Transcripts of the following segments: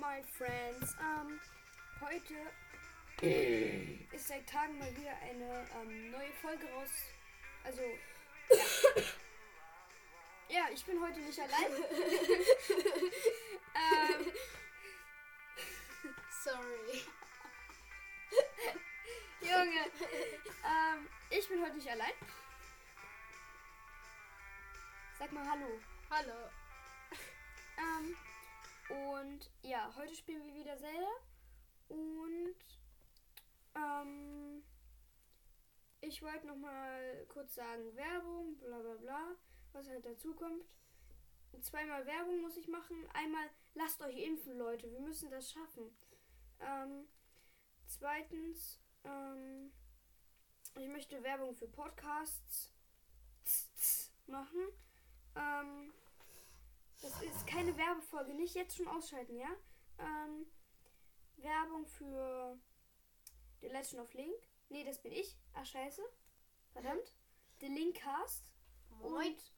my friends. Ähm, heute ist seit Tagen mal wieder eine ähm, neue Folge raus. Also, ja. ja, ich bin heute nicht allein. ähm, Sorry. Junge, ähm, ich bin heute nicht allein. Sag mal Hallo. Hallo. Ähm, und heute spielen wir wieder Zelda. Und ähm, ich wollte noch mal kurz sagen, Werbung, bla bla bla, was halt dazu kommt. Zweimal Werbung muss ich machen. Einmal lasst euch impfen, Leute. Wir müssen das schaffen. Ähm, zweitens, ähm, ich möchte Werbung für Podcasts machen. Ähm, das ist keine Werbefolge, nicht jetzt schon ausschalten, ja? Ähm, Werbung für The Legend of Link. Nee, das bin ich. Ach, scheiße. Verdammt. The Linkcast. Moin. Und.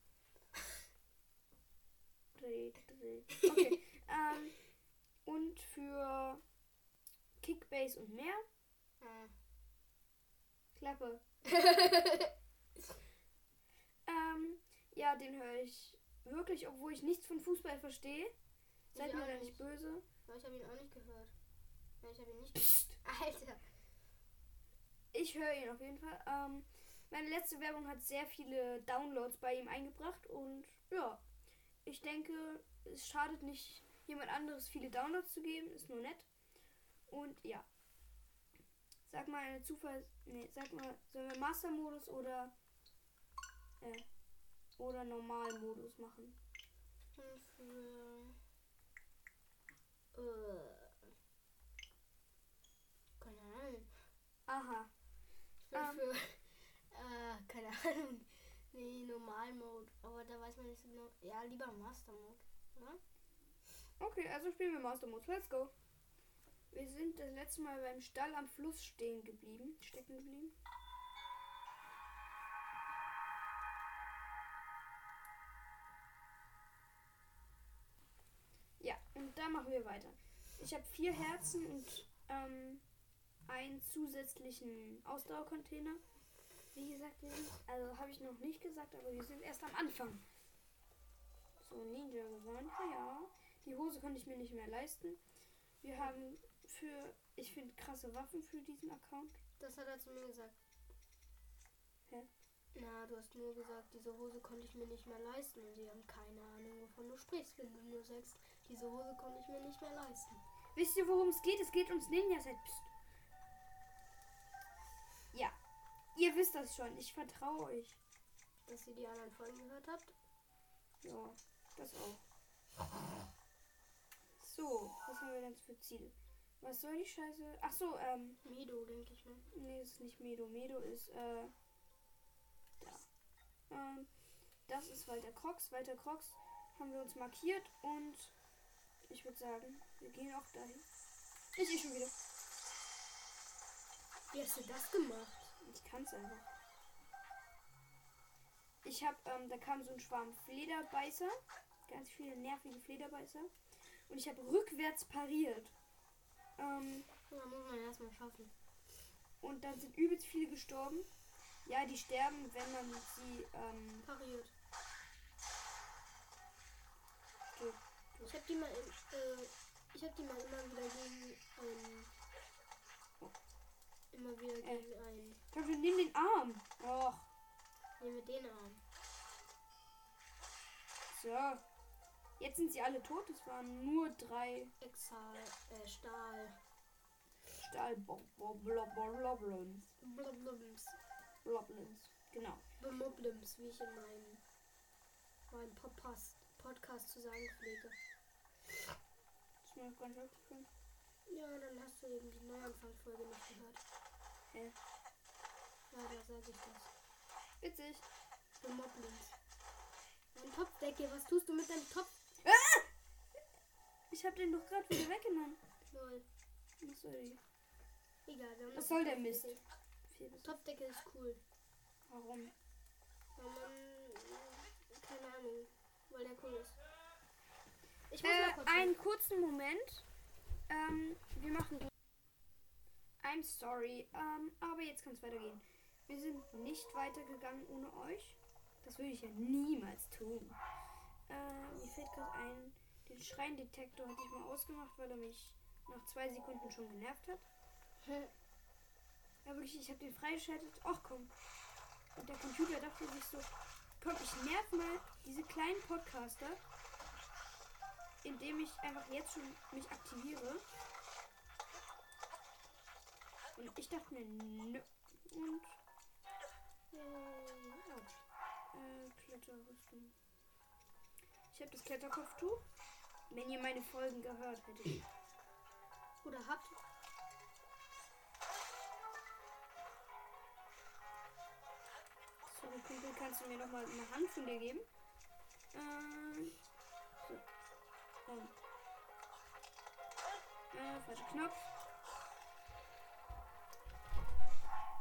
Dreh, dreh. Okay. ähm, und für Kickbase und mehr. Hm. Klappe. ähm, ja, den höre ich wirklich, obwohl ich nichts von Fußball verstehe. Seid mir da nicht böse. Ja, Ich habe ihn auch nicht gehört. Ich habe ihn nicht Psst. Alter. Ich höre ihn auf jeden Fall. Ähm, meine letzte Werbung hat sehr viele Downloads bei ihm eingebracht und ja, ich denke, es schadet nicht, jemand anderes viele Downloads zu geben, ist nur nett. Und ja. Sag mal eine Zufall. Nee, sag mal, sollen wir Master-Modus oder äh, oder Normalmodus machen? Für. Äh. Keine Ahnung. Aha. Und Ähm. für. Äh, keine Ahnung. Nee, Normalmode. Aber da weiß man nicht so genau. Ja, lieber Master Mode, oder? Okay, also spielen wir Master Modus. Let's go. Wir sind das letzte Mal beim Stall am Fluss stehen geblieben, stecken geblieben. Da machen wir weiter. Ich habe vier Herzen und ähm, einen zusätzlichen Ausdauercontainer. Wie gesagt, wir sind, also habe ich noch nicht gesagt, aber wir sind erst am Anfang. So, Ninja gewonnen. Ja, die Hose konnte ich mir nicht mehr leisten. Wir haben für, ich finde, krasse Waffen für diesen Account. Das hat er zu mir gesagt. Hä? Na, du hast nur gesagt, diese Hose konnte ich mir nicht mehr leisten. Und sie haben keine Ahnung, wovon du sprichst, wenn du nur sagst, diese Hose konnte ich mir nicht mehr leisten. Wisst ihr, worum es geht? Es geht ums Ninja-Set. Psst. Ja, ihr wisst das schon. Ich vertraue euch. Dass ihr die anderen Folgen gehört habt. Ja, das auch. So, was haben wir denn für Ziele? Was soll die Scheiße? Ach so, ähm, Mido, denke ich mal. nee, das ist nicht Medo. Medo ist, äh, da. Ähm, das ist Walter Crocs. Walter Crocs haben wir uns markiert und ich würde sagen, wir gehen auch dahin. Ich eh schon wieder. Wie hast du das gemacht? Ich kann es einfach. Ich habe, ähm, da kam so ein Schwarm Flederbeißer. Ganz viele nervige Flederbeißer. Und ich habe rückwärts pariert. Ähm, Da muss man erstmal schaffen. und dann sind übelst viele gestorben. Ja, die sterben, wenn man sie, ähm, Pariert. Ich hab die mal, im, äh, ich hab die mal immer wieder gegen ein, immer wieder gegen ein, Ich glaube, nimm den Arm. Och, nee, mit den Armen. so. Jetzt sind sie alle tot. Es waren nur drei Exal, äh, Stahl, Stahlbloblins. Blubblums, Bloblins. Genau. Bemubblums, wie ich in meinem, meinem Podcast, Podcast zu sagen pflege. Ist mir gar nicht aufgefallen. Ja, dann hast du eben die Neuanfangsfolge nicht gehört. Hä? Ja, da sage ich das. Witzig. Bemubblums. Mein Topfdecke, was tust du mit deinem Topf? Ich habe den doch gerade wieder weggenommen. Lol. Was soll die? Egal, haben Was soll der. Mist? Vier bis- Topfdecke ist cool. Warum? Weil man, keine Ahnung, weil der cool ist. Ich muss Äh, mal kurz einen kurzen Moment. Ähm, wir machen. I'm sorry, ähm, aber jetzt kann es weitergehen. Wir sind nicht weitergegangen ohne euch. Das würde ich ja niemals tun. Äh, mir fällt gerade ein, den Schreiendetektor hatte ich mal ausgemacht, weil er mich nach zwei Sekunden schon genervt hat. Ja, wirklich, ich habe den freigeschaltet. Ach komm. Und der Computer dachte sich so, komm, ich nerv mal diese kleinen Podcaster, indem ich einfach jetzt schon mich aktiviere. Und ich dachte mir, nö. Und. Äh, ouch. Äh, Kletterrüstung. Ich habe das Kletterkopftuch. Wenn ihr meine Folgen gehört hättet. Oder habt. Sorry, Kumpel, kannst du mir noch mal eine Hand von dir geben? Ähm. So. Und. Äh, falscher Knopf.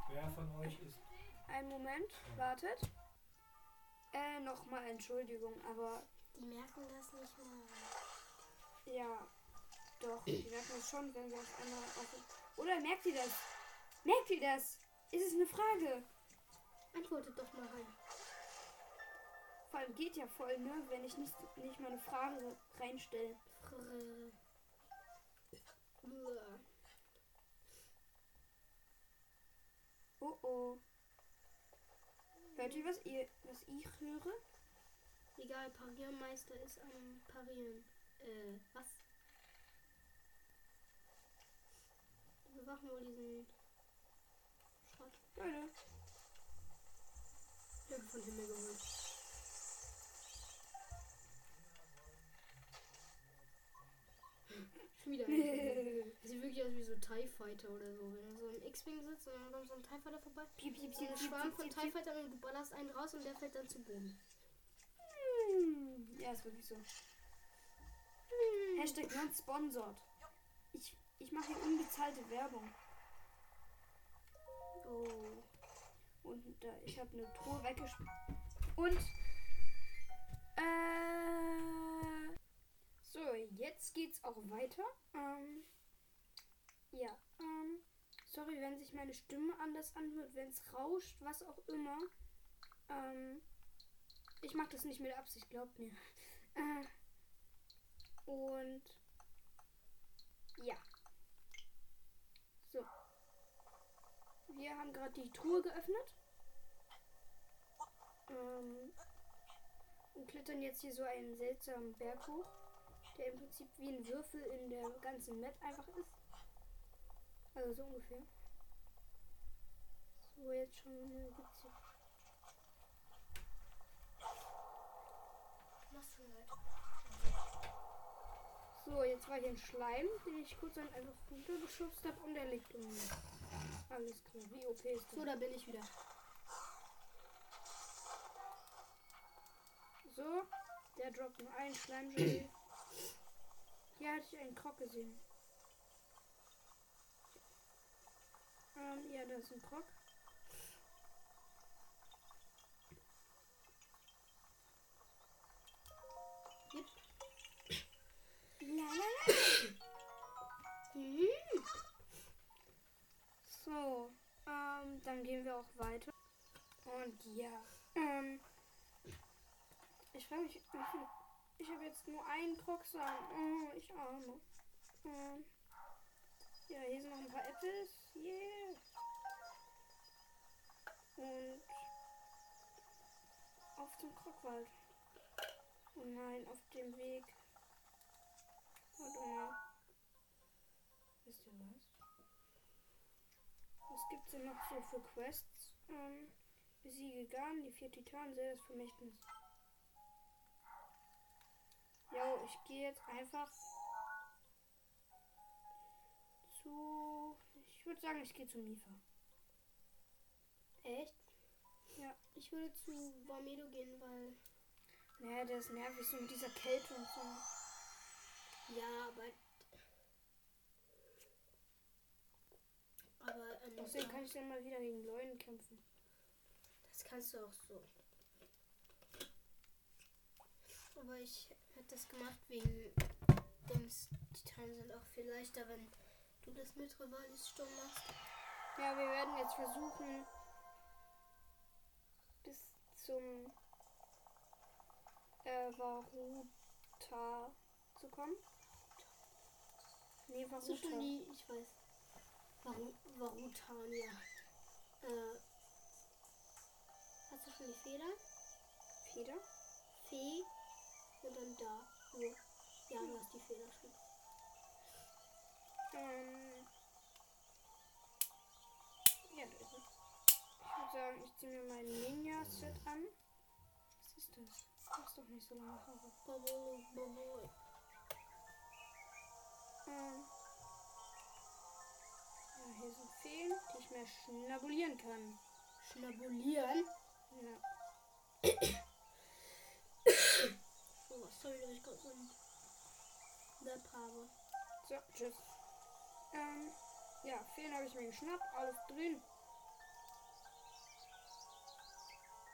Wer von euch ist Einen Moment, wartet. Äh, nochmal Entschuldigung, aber Die merken das nicht mal. ja, doch, die merken es schon, wenn wir auf einmal auf. Oder merkt ihr das? Merkt ihr das? Ist es eine Frage? Allem geht ja voll, ne? Wenn ich nicht, nicht mal eine Frage reinstelle. Oh oh. Hört ihr, was ihr, was ich höre? Egal, Pariermeister ist am Parieren. Äh, was? Wir machen wohl diesen Schrott. Leute. Ich hab von Himmel geholt. Schon wieder. ein- Sieht wirklich aus wie so TIE Fighter oder so. Wenn du so im X-Wing sitzt und dann kommt so ein TIE Fighter vorbei. piep, piep, piep, ein piep, Schwarm von TIE. Fighter und du ballerst einen raus und der fällt dann zu Boden. Hm, Ja, ist wirklich so. Hashtag not sponsored. Ich, ich mache hier unbezahlte Werbung. Oh. Und da, ich habe eine Truhe weggeschmissen. Und. Äh. So, jetzt geht's auch weiter. Ähm. Ja, ähm. Sorry, wenn sich meine Stimme anders anhört, wenn es rauscht, was auch immer. Ähm. Ich mache das nicht mit Absicht, glaubt mir. Äh, und. Ja. So. Wir haben gerade die Truhe geöffnet. Ähm, und klettern jetzt hier so einen seltsamen Berg hoch, der im Prinzip wie ein Würfel in der ganzen Map einfach ist. Also so ungefähr. So, jetzt schon eine Witze. So, jetzt war hier ein Schleim, den ich kurz dann einfach runtergeschubst habe und der liegt um. Alles klar, wie OP ist So, das? da bin ich wieder. So, der droppt nur einen Schleimgel. Hier hatte ich einen Krog gesehen. Ähm, ja, da ist ein Krog. Mhm. So, ähm, dann gehen wir auch weiter. Und ja, ähm, ich frage mich, wie viel. Ich habe jetzt nur einen Krocksamen. Oh, ich arme. Ähm, ja, hier sind noch ein paar Apples. Yeah. Und auf zum Krockwald. Oh nein, auf dem Weg. Warte mal. Wisst ihr was? Was gibt's denn noch so für Quests? Ähm, besiege Garn, die vier Titanen, sehe das Vermächtnis. Jo, ich gehe jetzt einfach zu. Ich würde sagen, ich gehe zu Mifa. Echt? Ja. Ich würde zu Barmedo gehen, weil. Naja, der ist nervig, so mit dieser Kälte und so. Ja, aber. Aber ähm, Außerdem kann ich dann mal wieder gegen Leuten kämpfen. das kannst du auch so. Aber ich hätte das gemacht wegen die Timer sind auch viel leichter, wenn du das mit Rivalis stumm machst. Ja, wir werden jetzt versuchen, bis zum äh, Varuta zu kommen. Nee, Hast du schon Varuta. die, ich weiß, Varu, Varutania. Äh, hast du schon die Feder? Feder? Fee und dann da. Wo? Ja, du hast die Feder schon. Ähm, ja, da ist es. Ich würde sagen, ich ziehe mir mein Ninja-Set an. Was ist das? Du hast doch nicht so lange Haare. Bobo, Bobo. Ähm, ja, hier sind Feen, die ich mehr schnabulieren kann. Schnabulieren. Ja. Sorry, dass ich gerade ein Lab habe. So, tschüss. Ähm, ja, Feen habe ich mir geschnappt, alles drin.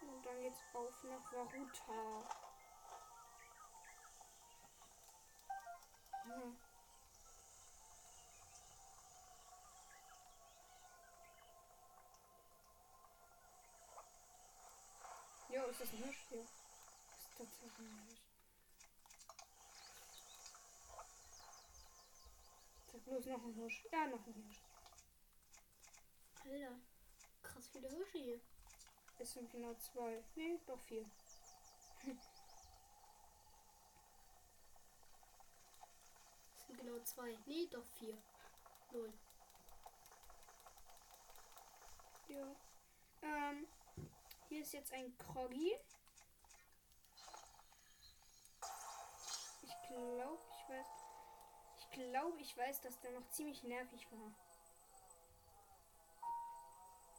Und dann geht's auf nach Varuta. Ja. Jo, ist das ein Hirsch? Jo. Ist tatsächlich ein Hirsch. Bloß noch ein Hirsch. Ja, noch ein Hirsch. Alter, krass viele Hirsche hier. Es sind genau zwei. Nee, doch vier. Es sind genau zwei. Nee, doch vier. Null. Ja. Ähm, hier ist jetzt ein Kroggy. Ich glaube, ich weiß. Ich glaube, ich weiß, dass der noch ziemlich nervig war.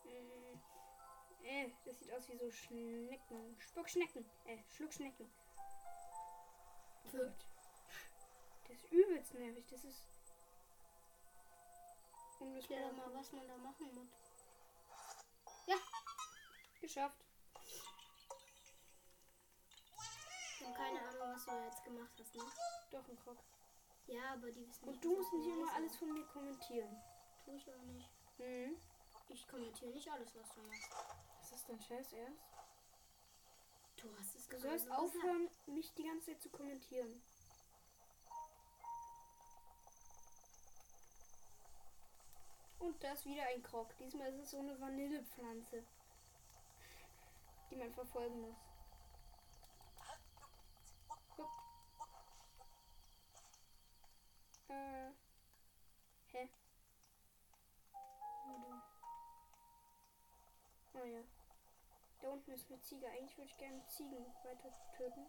Mm, Äh, das sieht aus wie so Schnecken. Spuckschnecken. Äh, Schluckschnecken. Gut. Das ist übelst nervig. Das ist. Klär doch Unbesprochen. mal, was man da machen muss. Geschafft. Ich habe keine Ahnung, was du da jetzt gemacht hast, ne? Doch ein Krog. Ja, aber die wissen Und du musst nicht immer alles von mir kommentieren. Tue ich auch nicht. Mhm. Ich kommentiere nicht alles, was du machst. Ist das dein Scheiß Ernst? Du hast es Du gerade sollst so gesagt. aufhören, mich die ganze Zeit zu kommentieren. Und da ist wieder ein Krog. Diesmal ist es so eine Vanillepflanze, die man verfolgen muss. Äh. Hä? Wo denn? Oh ja. Da unten ist eine Ziege. Eigentlich würde ich gerne Ziegen weiter töten.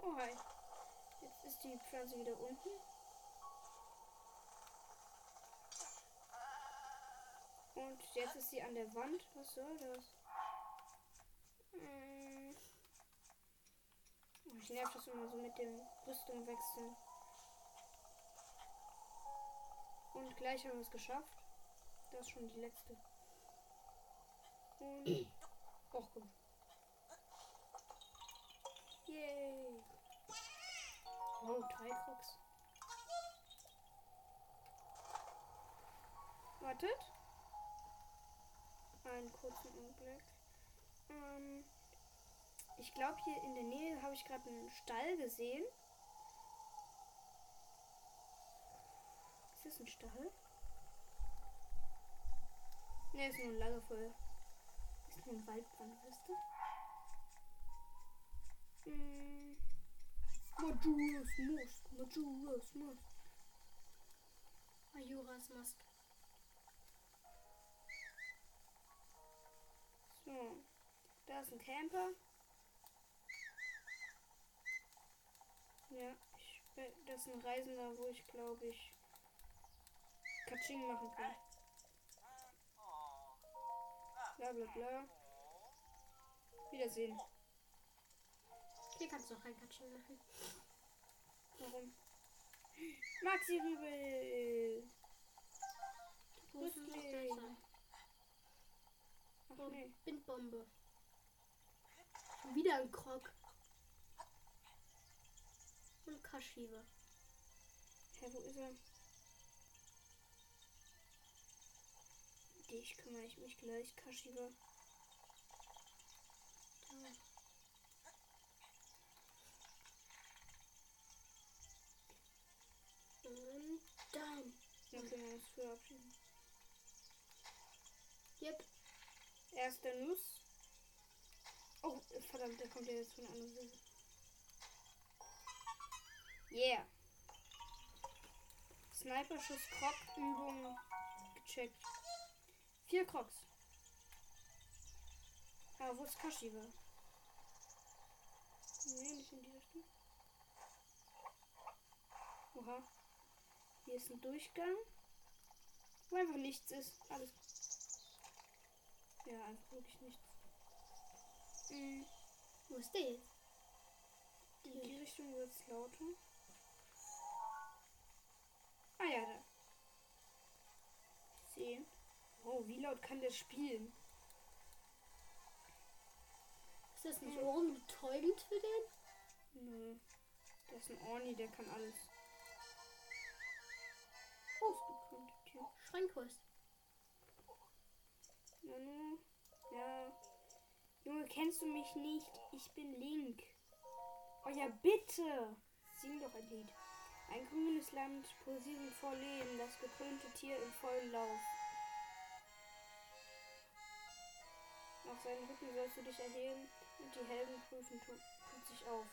Oh hi. Jetzt ist die Pflanze wieder unten. Und jetzt ist sie an der Wand. Was soll das? Mm. Oh, ich nerv das immer so mit dem Rüstung wechseln. Und gleich haben wir es geschafft. Das ist schon die letzte. Und. Och, gut. Yay. Oh, drei Krux. Wartet. Einen kurzen Augenblick. Ähm, ich glaube, hier in der Nähe habe ich gerade einen Stall gesehen. Ist das ein Stall? Ne, ist nur ein Lagerfeuer. Ist nur ein Waldbrand, wisst ihr? Hm. Majora's Mask, Majora's Mask. Majoras Mask. So, da ist ein Camper. Ja, ich, das ist ein Reisender, wo ich glaube ich Katsching machen kann. Bla bla bla. Wiedersehen. Hier kannst du auch ein Katschen machen. Warum? Maxi Rübel! Sein. Ach nee. Bindbombe. Wieder ein Krog. Kashiwa. Hä, wo ist er? Dich kümmere ich mich gleich, Kashiwa. Da. Und dann. Ja, können wir uns verabschieden. Yep. Erster Nuss. Oh, verdammt, der kommt ja jetzt von der anderen Seite. Yeah. Sniperschuss Krog Übung gecheckt. Vier Crocs. Aber wo ist Kashiwa? Nee, nicht in die Richtung. Oha. Hier ist ein Durchgang. Wo einfach nichts ist. Alles. Ja, einfach wirklich nichts. Mhm. Wo ist der jetzt? In die Richtung wird es lauter. Ah ja, da. Sehen. Oh, wie laut kann der spielen? Ist das nicht ohrenbetäubend für den? Nö. Der ist ein Orni, der kann alles. Oh. Schrankwurst. Nanu. Ja. Junge, kennst du mich nicht? Ich bin Link. Oh ja, bitte. Sing doch ein Lied. Ein grünes Land, posierend vor Leben, das gekrönte Tier im vollen Lauf. Nach seinen Rücken sollst du dich erheben und die Helden prüfen, tut, tut sich auf.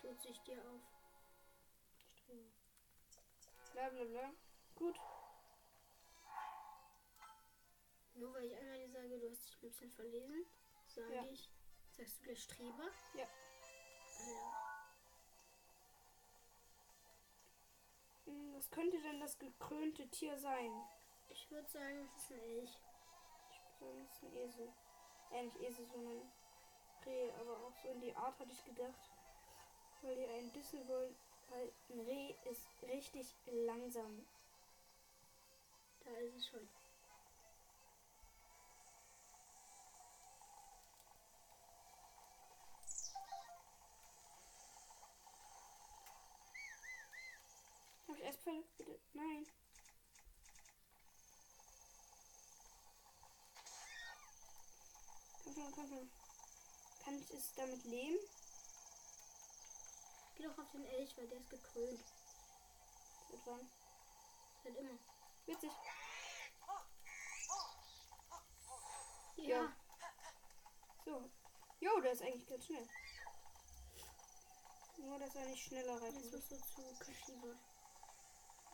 Tut sich dir auf. Bla bla bla. Gut. Nur weil ich einmal dir sage, du hast dich ein bisschen verlesen, sage Ja. ich, sagst du gleich Streber? Ja. Alter. Was könnte denn das gekrönte Tier sein? Ich würde sagen, es ist ein Elch. Ich würde sagen, es ist ein Esel. Äh, nicht Esel, sondern Reh. Aber auch so in die Art hatte ich gedacht. Weil die einen dissen wollen. Weil ein Reh ist richtig langsam. Da ist es schon. Hab ich Erstpfeile? Bitte. Nein. Komm schon, komm schon. Kann ich es damit leben? Geh doch auf den Elch, weil der ist gekrönt. Seit wann? Seit immer. Witzig. Ja. Ja. So. Jo, der ist eigentlich ganz schnell. Nur, dass er nicht schneller Jetzt reiten musst muss. du zu Kashiwa.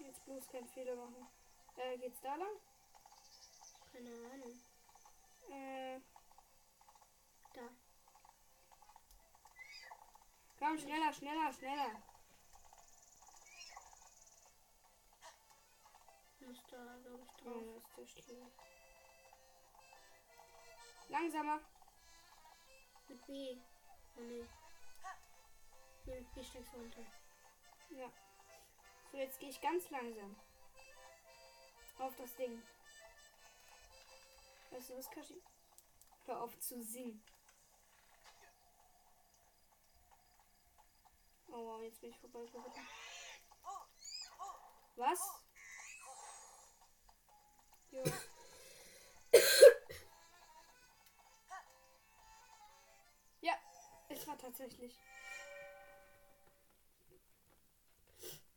Jetzt bloß keinen Fehler machen. Äh, geht's da lang? Keine Ahnung. Äh, Da. komm, schneller, schneller, schneller. Muss da, glaube ich, drauf. da ist der Stiel. Langsamer. Mit B. Oh. Nee, mit B steigst du runter. Ja. So, jetzt gehe ich ganz langsam. Auf das Ding. Weißt du was, Kashi? Hör auf zu singen. Oh wow, jetzt bin ich vorbeigeritten. Was? Jo. ja, es war tatsächlich.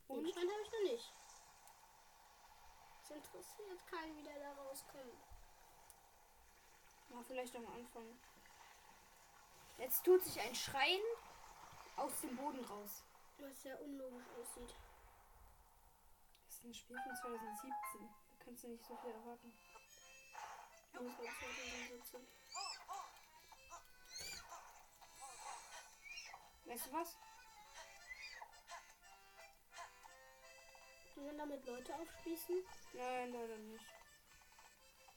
Den Und? Schein habe ich noch nicht. Es interessiert keinen, wie der da rauskommt. Ja, vielleicht am Anfang. Jetzt tut sich ein Schreien aus dem Boden raus. Was sehr unlogisch aussieht. Das ist ein Spiel von 2017. Da kannst du nicht so viel erwarten. Muss man 2017. Weißt du was? Die werden damit Leute aufspießen. Nein, leider nicht.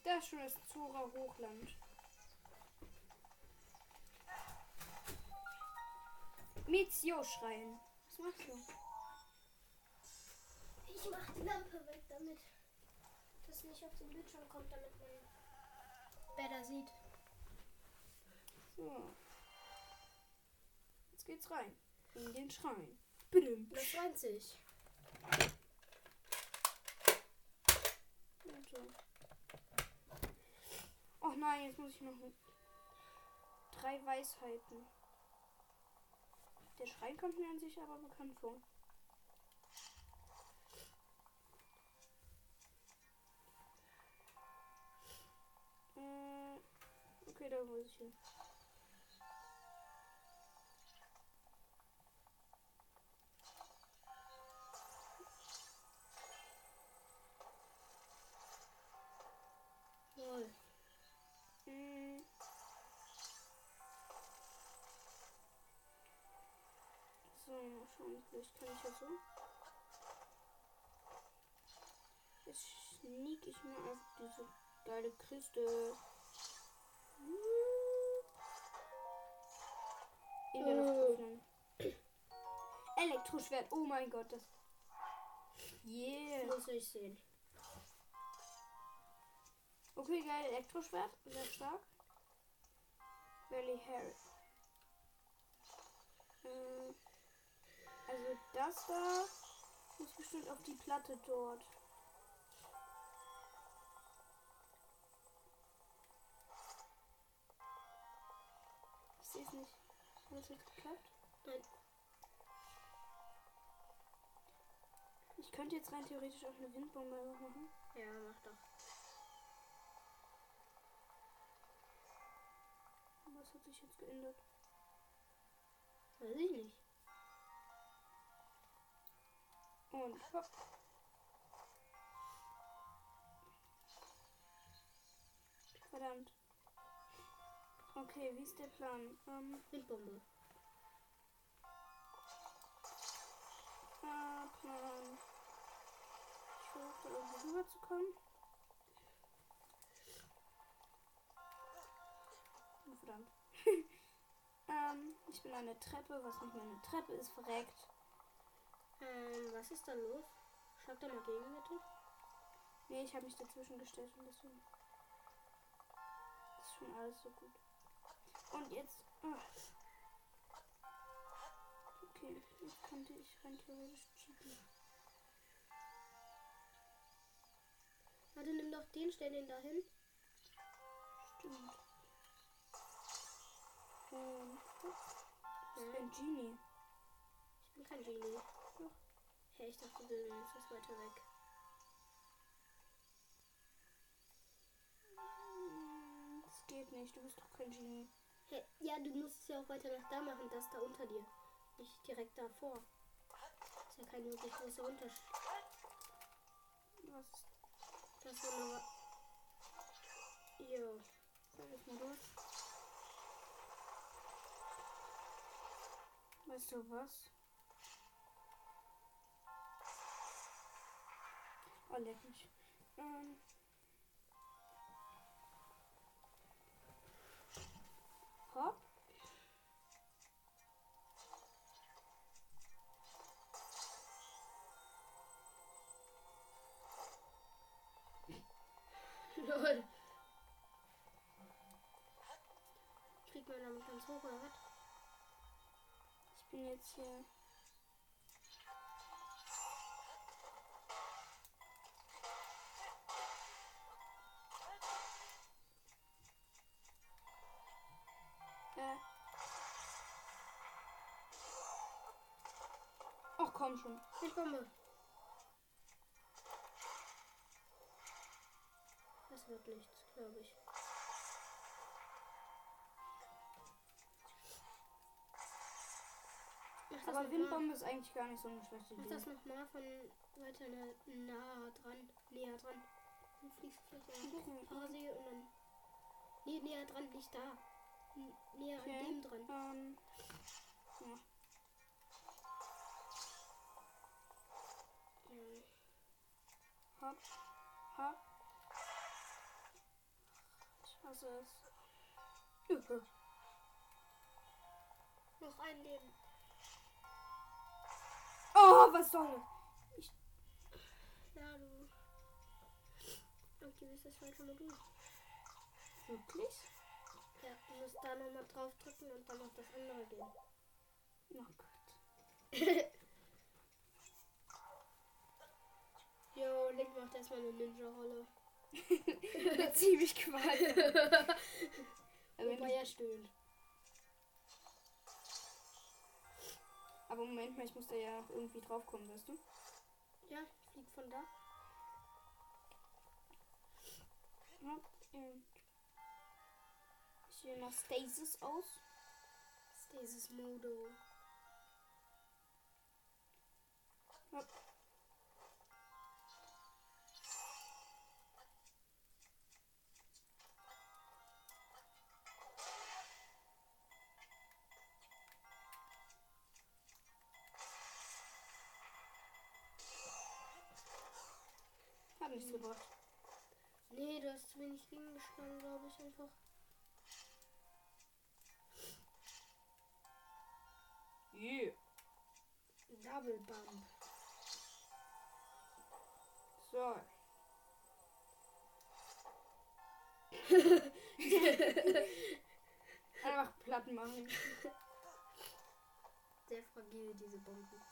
Da ist schon das Zora Hochland. Mizio schreien. Was machst du? Ich mach die Lampe weg, damit das nicht auf den Bildschirm kommt, damit man besser sieht. So. Jetzt geht's rein. in den Schrein. Bitte. Das 20. Och nein, jetzt muss ich noch drei Weisheiten. Der Schrein kommt mir an sich aber bekannt vor. Äh, Okay, da muss ich hin. Schauen, vielleicht kann ich ja so. Jetzt sneak ich mir auf diese geile Kiste. In der Luft öffnen. Elektroschwert, oh mein Gott, das. Yeah. Muss ich sehen. Okay, geil, Elektroschwert, sehr stark. Valley Harry. Äh, also das da muss bestimmt auf die Platte dort. Ich sehe es nicht. Hat das jetzt geklappt? Nein. Ich könnte jetzt rein theoretisch auch eine Windbombe machen. Ja, mach doch. Was hat sich jetzt geändert? Weiß ich nicht. Und hopp. Verdammt. Okay, wie ist der Plan? Ähm, Windbombe. äh, Plan. Ich versuche da irgendwie rüberzukommen. Oh, verdammt. ähm, ich bin eine Treppe, was nicht mehr eine Treppe ist, verreckt. Ähm, was ist da los? Schlag da mal gegen, bitte. Nee, ich habe mich dazwischen gestellt und deswegen ist schon alles so gut. Und jetzt. ah. Okay, jetzt könnte ich rein theoretisch cheaten. Warte, nimm doch den, stell den da hin. Stimmt. Und. Das ist ein Genie. Ich bin kein Genie. Hä, ich dachte, du bist weiter weg. Das geht nicht, du bist doch kein Genie. Hä, ja, du musst es ja auch weiter nach da machen, das da unter dir. Nicht direkt davor. Ist ja kein wirklich großer Unterschied. Was Das war nur. Jo. Sag ich mal durch. Weißt du was? Oh, leck mich. Ähm. Hopp. Lol. Kriegt man damit ganz hoch oder was? Ich bin jetzt hier. Komm schon. Windbombe. Das wird nichts, glaube ich. Aber Windbombe ist eigentlich gar nicht so eine schlechte Mal. Mach Idee. das nochmal von weiter na, nah dran, näher dran. Dann fliegst du vielleicht hoch, quasi und dann. Nee, näher dran, nicht da. N näher Okay. an dem dran. Ähm. Ja. Hopp. Ich hasse es. Juhu. Noch ein Leben. Oh, was soll das? Ja, du. Okay, ist das falsche Modul. Wirklich? Ja, du musst da nochmal drauf drücken und dann auf das andere gehen. Oh Gott. Jo, Link macht erstmal eine Ninja-Rolle. Ziemlich quasi. Aber, er stöhnt. aber Moment mal, ich muss da ja noch irgendwie draufkommen, weißt du? Ja, fliegt von da. Ja, und ich wähle nach Stasis aus. Stasis Modo. Ja. Nichts gebracht. Nee, du hast zu wenig gegengeschlagen, glaube ich einfach. Yeah. Double Bump. So. Einfach Platten machen. Sehr fragil, diese Bomben.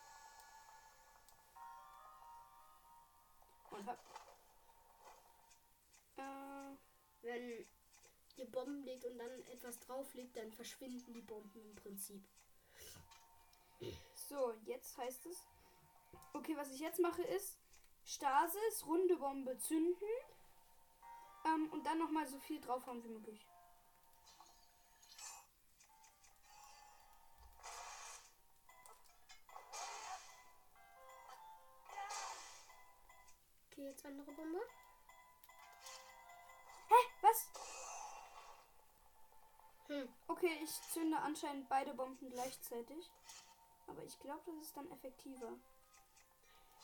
Und hab. Äh, Wenn ihr Bomben legt und dann etwas drauf legt, dann verschwinden die Bomben im Prinzip. so, jetzt heißt es. Okay, was ich jetzt mache ist Stasis, runde Bombe zünden. Ähm, und dann nochmal so viel draufhauen wie möglich. Okay, jetzt andere Bombe. Was? Hm. Okay, ich zünde anscheinend beide Bomben gleichzeitig. Aber ich glaube, das ist dann effektiver.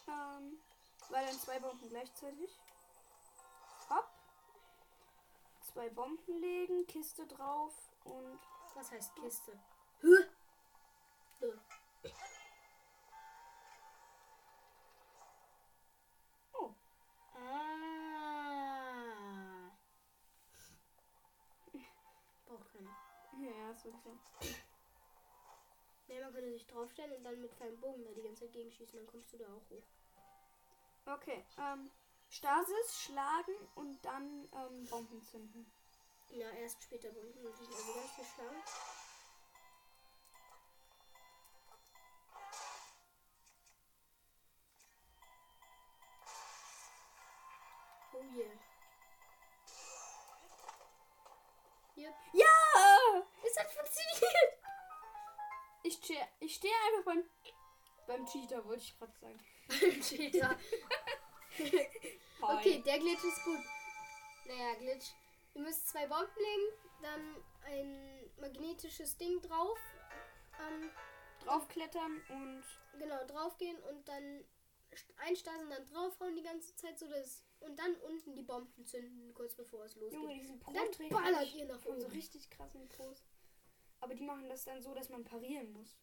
Ähm, weil dann zwei Bomben gleichzeitig. Hopp. Zwei Bomben legen, Kiste drauf und. Was heißt Kiste? Huh? Lol. Ja, ist wirklich so. Nee, man könnte sich draufstellen und dann mit kleinen Bogen da die ganze Zeit gegenschießen, dann kommst du da auch hoch. Okay, ähm, Stasis, schlagen und dann ähm, Bomben zünden. Ja, erst später Bomben natürlich, also ganz viel schlagen. Oh yeah. Yep. Ja! Ich steh einfach beim, beim Cheater, wollte ich gerade sagen. Cheater. Hi. Okay, der Glitch ist gut. Naja, Glitch. Ihr müsst zwei Bomben legen, dann ein magnetisches Ding drauf. Ähm, Draufklettern und. genau, draufgehen und dann st- einstasen, dann draufhauen die ganze Zeit, so dass. Und dann unten die Bomben zünden, kurz bevor es losgeht. Junge, diesen Und dann ballert ihr nach von so oben. richtig krassen Pros. Aber die machen das dann so, dass man parieren muss.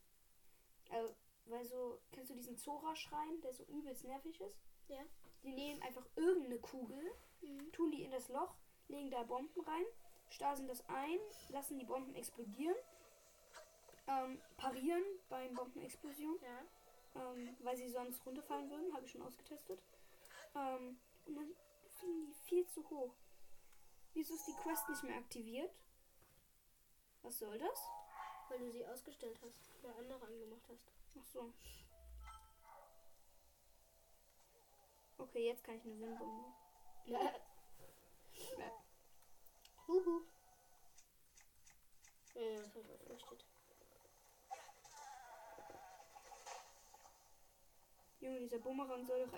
Also, weil so, kennst du diesen Zora-Schrein, der so übelst nervig ist? Ja. Die nehmen einfach irgendeine Kugel, Mhm. tun die in das Loch, legen da Bomben rein, stasen das ein, lassen die Bomben explodieren, ähm, parieren beim Bombenexplosion, Ja. ähm, weil sie sonst runterfallen würden, habe ich schon ausgetestet. Ähm, und dann fliegen die viel zu hoch. Wieso ist die Quest nicht mehr aktiviert? Was soll das? Weil du sie ausgestellt hast. Oder andere angemacht hast. Ach so. Okay, jetzt kann ich eine Windbombe. Ja. Huhu. Ja, das hat verflüchtet. Junge, dieser Bumerang soll doch,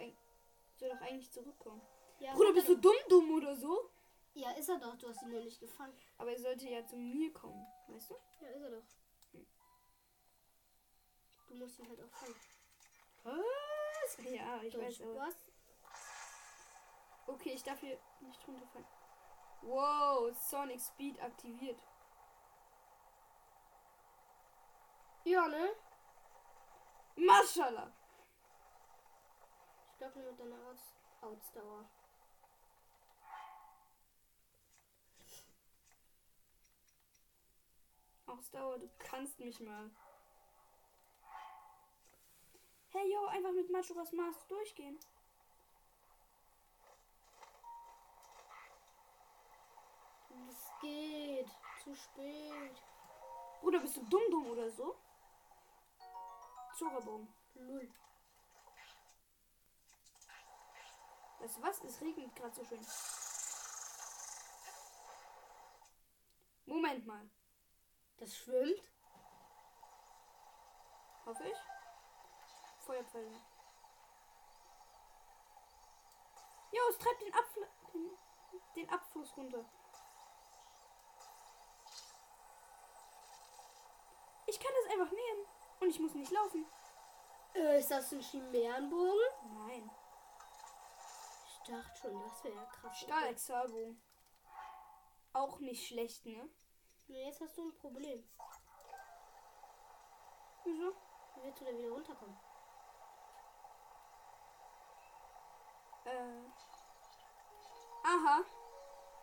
soll doch eigentlich zurückkommen. Ja, Bruder, bist du dumm, dumm oder so? Ja, ist er doch. Du hast ihn nur nicht gefangen. Aber er sollte ja zu mir kommen, weißt du? Ja, ist er doch. Du musst ihn halt auch fangen. Was? Ja, ich Du, weiß aber. hast Okay, ich darf hier nicht runterfallen. Wow, Sonic Speed aktiviert. Ja, ne? Maschallah. Ich glaube nur mit deiner Aus Ausdauer. Ausdauer, du kannst mich mal. Jo, einfach mit Majora's Mask durchgehen. Es geht. Zu spät. Bruder, bist du dumm dumm oder so? Zorabogen. Null. Weißt du was? Es regnet gerade so schön. Moment mal. Das schwimmt. Hoffe ich. Feuerpfeile. Jo, es treibt den, Abfl den, den Abfluss runter. Ich kann das einfach nehmen. Und ich muss nicht laufen. Äh, ist das ein Chimärenbogen? Nein. Ich dachte schon, das wäre ja krass. Stahlexalbogen. Auch nicht schlecht, ne? Jetzt hast du ein Problem. Wieso? Wie willst du denn wieder runterkommen? Äh. Aha.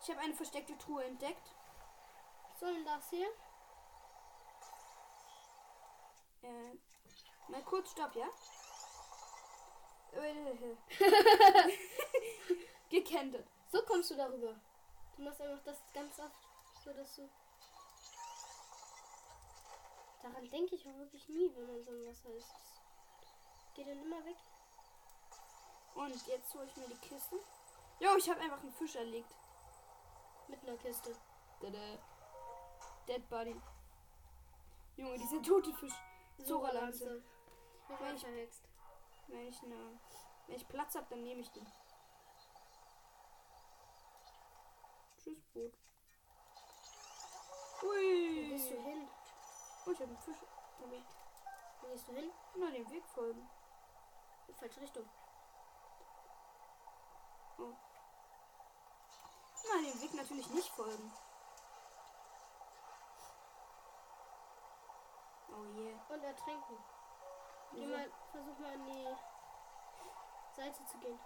Ich habe eine versteckte Truhe entdeckt. Was soll denn das hier? Äh. Mal kurz Stopp, ja? Gekentet. So kommst du darüber. Du machst einfach das ganz oft, so dass du. Daran denke ich auch wirklich nie, wenn man so Wasser ist. Das geht dann immer weg. Und jetzt hole ich mir die Kiste. Jo, ich habe einfach einen Fisch erlegt. Mit einer Kiste. Tada. Dead Body. Junge, dieser tote Fisch. Zora-Lanze. Wenn ich-. Wenn ich, ne, wenn ich Platz habe, dann nehme ich den. Tschüss, Boot. Ui. Wo gehst du hin? Oh, ich habe einen Fisch erlegt. Wo gehst du hin? Na, dem Weg folgen. In falsche Richtung. Nein, dem Weg natürlich nicht folgen. Oh je. Und ertränken. Geh mal, versuch mal an die Seite zu gehen.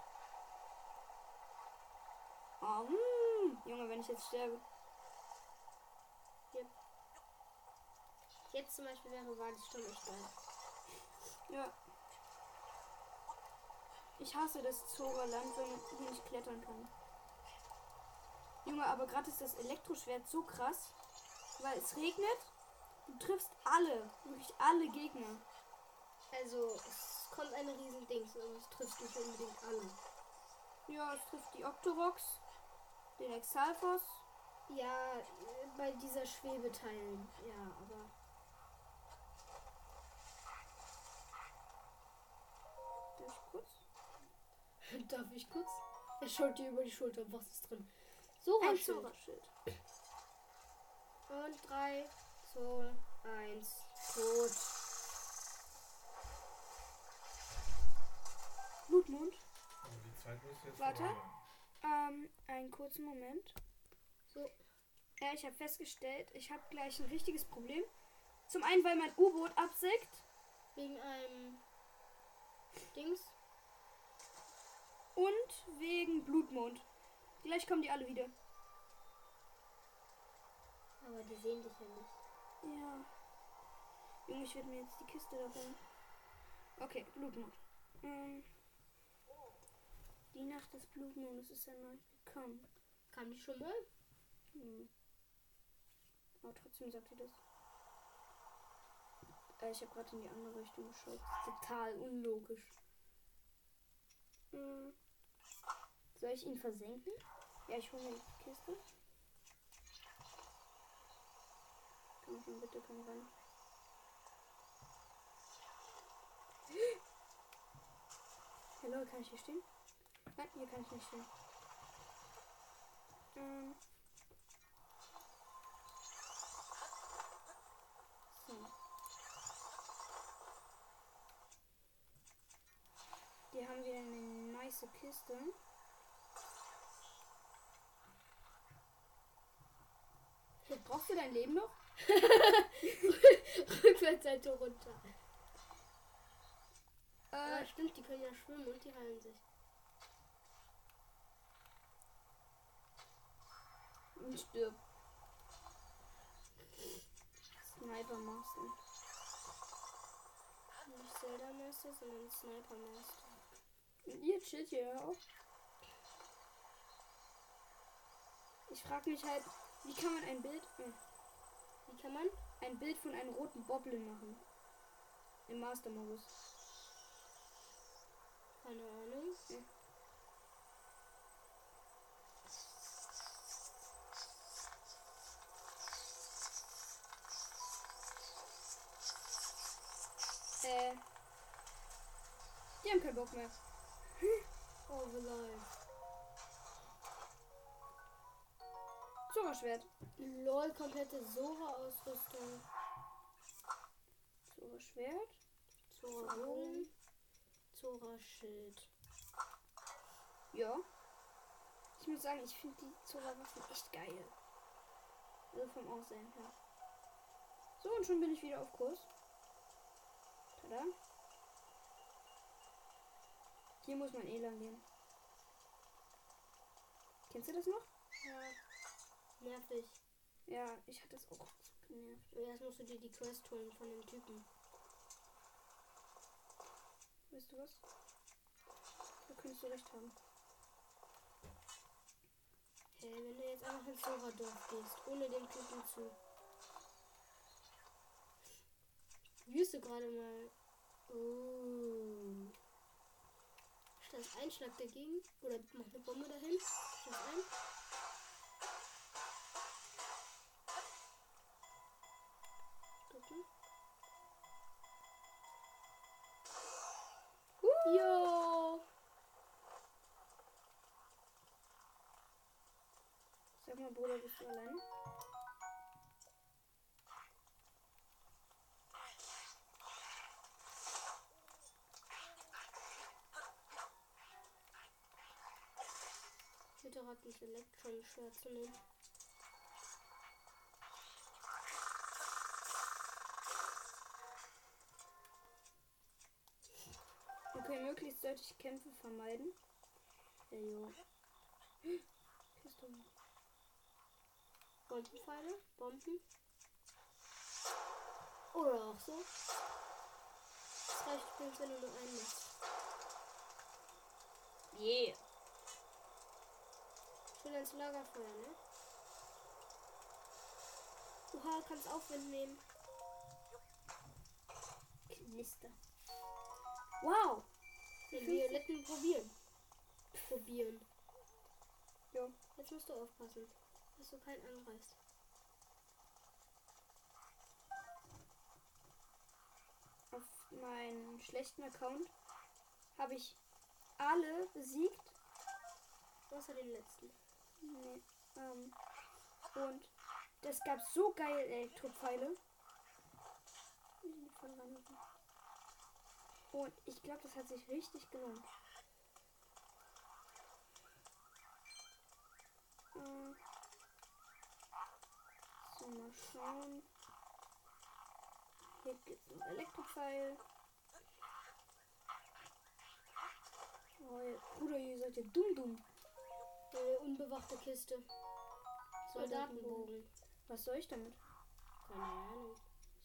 Oh, hm. Junge, wenn ich jetzt sterbe. Jetzt zum Beispiel wäre Waldssturm echt geil. Ja. Ich hasse das Zora-Land, wenn hier nicht klettern kann. Junge, aber gerade ist das Elektroschwert so krass, weil es regnet. Du triffst alle, wirklich alle Gegner. Also, es kommt eine riesen Dings und es trifft nicht unbedingt alle. Ja, es trifft die Octoroks, den Exalfos. Ja, äh, bei dieser Schwebeteilen. Ja, aber. Darf ich kurz? Er schaut dir über die Schulter. Was ist drin? So Ein was. Zora-Schild. Und 3, 2, 1, tot. Blutmond. Aber die Zeit muss jetzt Warte. vorbei. Ähm, einen kurzen Moment. So. Ja, ich habe festgestellt, ich habe gleich ein richtiges Problem. Zum einen, weil mein U-Boot absägt Wegen einem Dings. Und wegen Blutmond. Gleich kommen die alle wieder. Aber die sehen dich ja nicht. Ja. Junge, ich werde mir jetzt die Kiste dabei. Okay, Blutmond. Ähm, die Nacht des Blutmondes ist erneut gekommen. Kam die schon mal? Hm. Aber trotzdem sagt ihr das. Äh, ich habe gerade in die andere Richtung geschaut. Total unlogisch. Hm. Soll ich ihn versenken? Ja, ich hole mir die Kiste. Komm schon, bitte, komm rein. Hallo, kann ich hier stehen? Nein, hier kann ich nicht stehen. Ähm. Hier haben wir eine nice Kiste. Brauchst du dein Leben noch? Rückwärtsseite runter. Äh, Ja, stimmt, die können ja schwimmen und die heilen sich. und stirb. Sniper Master. Ich Zelda Master, sondern Sniper Master. Und ihr chillt hier auch. Ich frage mich halt, wie kann man ein Bild, Wie kann man? ein Bild von einem roten Boblin machen? Im Master-Modus. Keine Ahnung. Äh. Die haben keinen Bock mehr. Oh, live. Zora-Schwert. LOL, komplette Sora-Ausrüstung. Zora-Schwert. Zora-Bogen. Zora-Schild. Ja. Ich muss sagen, ich finde die Zora-Waffen echt geil. Also vom Aussehen her. So, und schon bin ich wieder auf Kurs. Tada. Hier muss man eh lang gehen. Kennst du das noch? Ja. Nervig. Ja, ich hatte das auch genervt. Erst musst du dir die Quest holen von dem Typen. Weißt du was? Da könntest du recht haben. Hey, wenn du jetzt einfach ins Sora-Dorf gehst, ohne den Typen zu. Wüste gerade mal. Oh. Statt Einschlag dagegen. Oder mach eine Bombe dahin. Statt ein. Mal, Bruder, bist du allein? Bitte rat das Elektron-Schwert zu nehmen. Okay, möglichst sollte ich Kämpfe vermeiden. Ja, jo. Bombenpfeile, Bomben. Oder auch so. Es reicht übrigens, wenn du nur einen machst. Yeah. Schön ans Lagerfeuer, ne? Oha, kannst Aufwind nehmen. Knister. Wow. Den Violetten probieren. Probieren. Jo. Jetzt musst du aufpassen, dass du keinen anreißt. Auf meinem schlechten Account habe ich alle besiegt. Außer den letzten. Nee. Ähm, und das gab so geile Elektropfeile. Und ich glaube, das hat sich richtig gelohnt. Äh, so, mal schauen. Hier gibt es noch Elektropfeil. Oh, ihr- Bruder, ihr seid ja dumm, dumm. Äh, unbewachte Kiste. Soldatenbogen. Was soll ich damit? Keine Ahnung.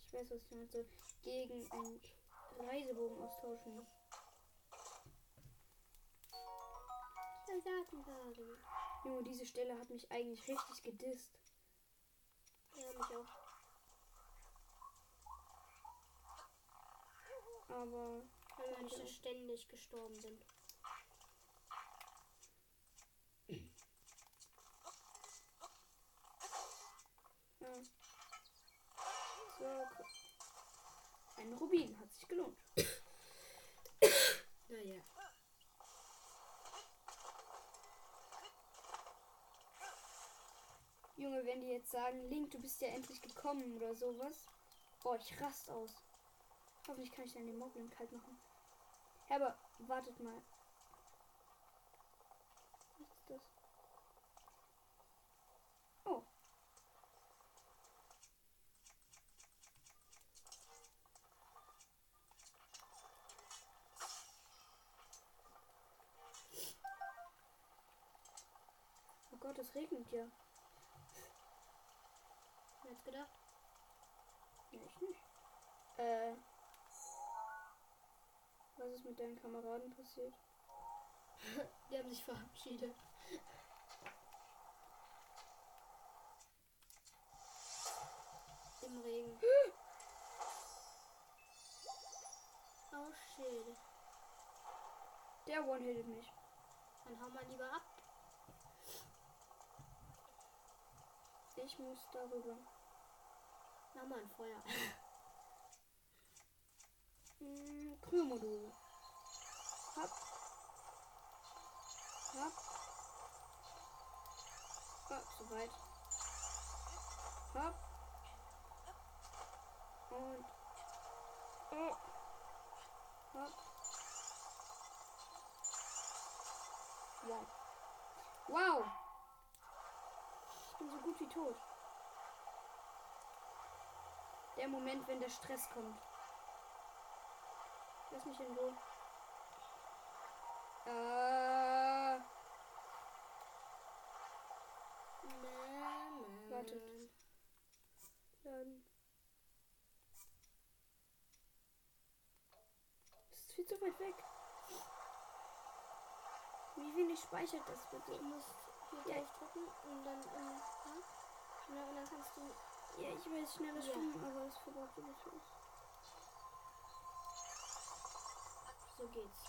Ich weiß, was ich damit soll. Gegen einen Reisebogen austauschen. Soldatenbogen. Junge, diese Stelle hat mich eigentlich richtig gedisst. Ja, mich auch. Aber Weil ich ständig gestorben bin. So, gu- ein Rubin hat sich gelohnt. Naja. Junge, wenn die jetzt sagen, Link, du bist ja endlich gekommen oder sowas. Boah, ich rast aus. Hoffentlich kann ich dann den Moblin kalt machen. Ja, aber wartet mal. Was ist das? Oh. Oh Gott, es regnet ja. Wer hat's gedacht? Ja, ich nicht. Äh. Was ist mit deinen Kameraden passiert? Die haben sich verabschiedet. Im Regen. Oh shit. Der one-hitted mich. Dann hau mal lieber ab. Ich muss darüber. Mach mal ein Feuer. Hm, Krümmodul. Hopp. Hopp. Hopp, soweit. Hopp. Und. Oh. Hopp. Wow. Wow. Ich bin so gut wie tot. Der Moment, wenn der Stress kommt. Lass mich in Ruhe. Äh, Wartet. laden. Das ist viel zu weit weg. Wie wenig speichert das bitte? Du musst hier Ja. drauf drücken und dann, äh, ja? Ja, und dann kannst du. Ja, ich weiß schneller Ja. schwimmen, aber es verbraucht überfluss. So geht's.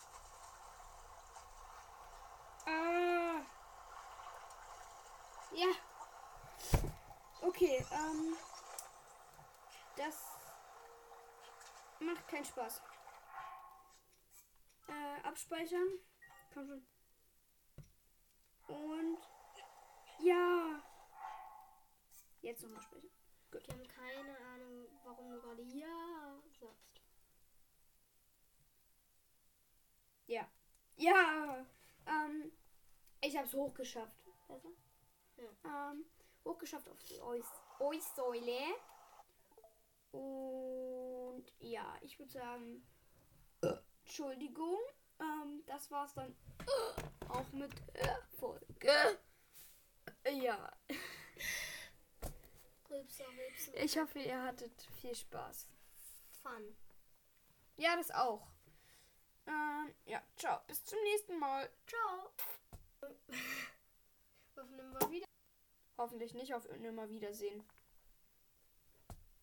Ah. Ja. Okay, ähm. Das macht keinen Spaß. Äh, abspeichern. Komm schon. Und. Ja. Jetzt nochmal speichern. Die haben keine Ahnung, warum du gerade ja sagst. Ja. Ja. Ähm, ich hab's hochgeschafft. Besser? Ja. Ähm, hochgeschafft auf die Eus- Eussäule. Und ja, ich würde sagen, Entschuldigung. Ähm, das war's dann auch mit Folge. Ja, Rülpser, Rülpsen. ich hoffe, ihr hattet viel Spaß. Fun. Ja, das auch. Ähm, ja, ciao. Bis zum nächsten Mal. Ciao. Wir wieder. Hoffentlich nicht auf nimmer Wiedersehen.